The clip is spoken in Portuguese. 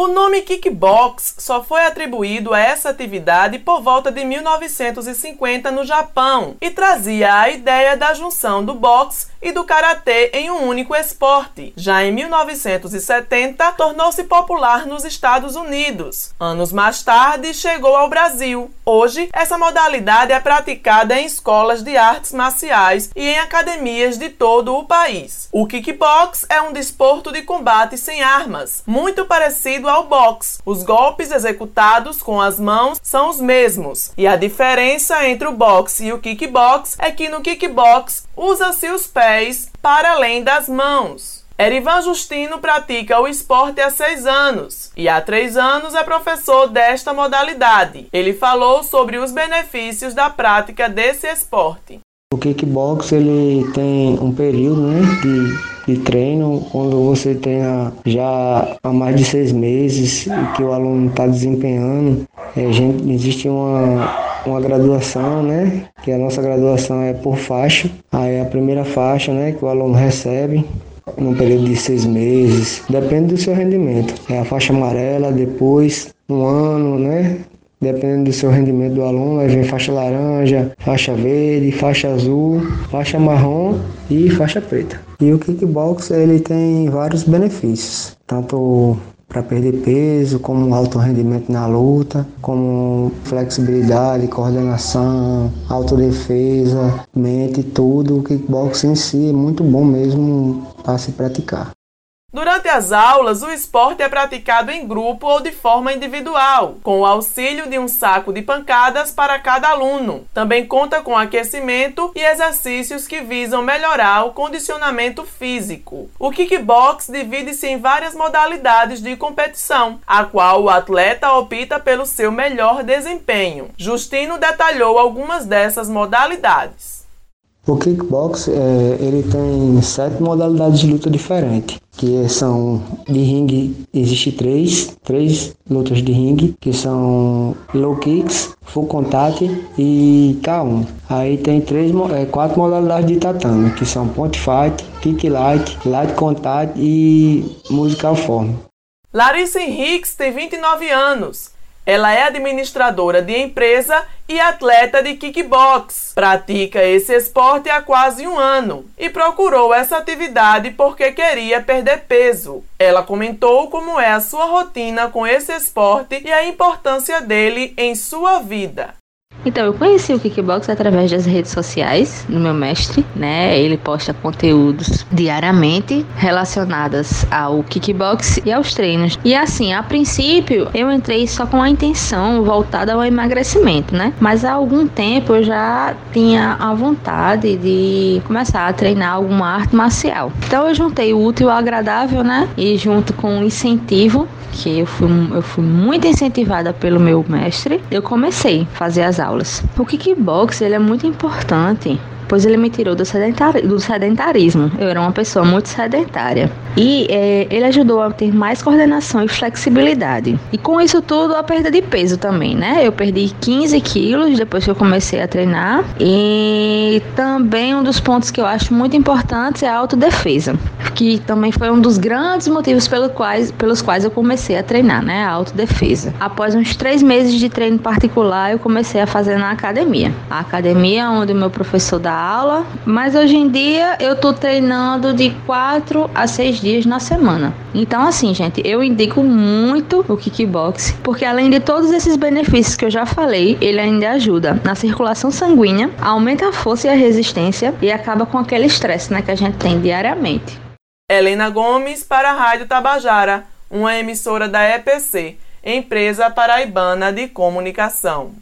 O nome kickbox só foi atribuído a essa atividade por volta de 1950 no Japão e trazia a ideia da junção do boxe e do karatê em um único esporte. Já em 1970, tornou-se popular nos Estados Unidos. Anos mais tarde, chegou ao Brasil. Hoje, essa modalidade é praticada em escolas de artes marciais e em academias de todo o país. O kickbox é um desporto de combate sem armas, muito parecido ao boxe. Os golpes executados com as mãos são os mesmos, e a diferença entre o boxe e o kickbox é que no kickbox usa-se os pés para além das mãos. Erivan Justino pratica o esporte há seis anos e há três anos é professor desta modalidade. Ele falou sobre os benefícios da prática desse esporte. O kickbox ele tem um período né, de, de treino quando você tem já há mais de seis meses que o aluno está desempenhando. É, gente, existe uma, uma graduação, né? Que a nossa graduação é por faixa. Aí a primeira faixa, né, que o aluno recebe num período de seis meses, depende do seu rendimento. É a faixa amarela, depois um ano, né? Dependendo do seu rendimento do aluno, aí vem faixa laranja, faixa verde, faixa azul, faixa marrom e faixa preta. E o kickbox ele tem vários benefícios, tanto para perder peso, como alto rendimento na luta, como flexibilidade, coordenação, autodefesa, mente, tudo. O kickbox em si é muito bom mesmo para se praticar. Durante as aulas, o esporte é praticado em grupo ou de forma individual, com o auxílio de um saco de pancadas para cada aluno. Também conta com aquecimento e exercícios que visam melhorar o condicionamento físico. O kickbox divide-se em várias modalidades de competição, a qual o atleta opta pelo seu melhor desempenho. Justino detalhou algumas dessas modalidades. O kickbox é, ele tem sete modalidades de luta diferentes que são de ringue, existe três, três lutas de ringue, que são low kicks, full contact e K1. Aí tem três, é, quatro modalidades de tatame, que são point fight, kick light, light contact e musical form. Larissa Henriques tem 29 anos. Ela é administradora de empresa e atleta de kickbox. Pratica esse esporte há quase um ano e procurou essa atividade porque queria perder peso. Ela comentou como é a sua rotina com esse esporte e a importância dele em sua vida. Então, eu conheci o kickbox através das redes sociais do meu mestre, né? Ele posta conteúdos diariamente relacionados ao kickbox e aos treinos. E assim, a princípio, eu entrei só com a intenção voltada ao emagrecimento, né? Mas há algum tempo eu já tinha a vontade de começar a treinar alguma arte marcial. Então, eu juntei o útil ao agradável, né? E junto com o incentivo que eu fui, eu fui muito incentivada pelo meu mestre, eu comecei a fazer as aulas. O kickbox ele é muito importante pois ele me tirou do, sedentari do sedentarismo. Eu era uma pessoa muito sedentária. E é, ele ajudou a ter mais coordenação e flexibilidade. E com isso tudo, a perda de peso também, né? Eu perdi 15 quilos depois que eu comecei a treinar. E também um dos pontos que eu acho muito importantes é a autodefesa, que também foi um dos grandes motivos pelo quais, pelos quais eu comecei a treinar, né? A autodefesa. Após uns três meses de treino particular, eu comecei a fazer na academia. A academia onde o meu professor dá aula, mas hoje em dia eu tô treinando de quatro a seis dias na semana. Então, assim, gente, eu indico muito o kickbox, porque além de todos esses benefícios que eu já falei, ele ainda ajuda na circulação sanguínea, aumenta a força e a resistência e acaba com aquele estresse né, que a gente tem diariamente. Helena Gomes para a Rádio Tabajara, uma emissora da EPC, Empresa Paraibana de Comunicação.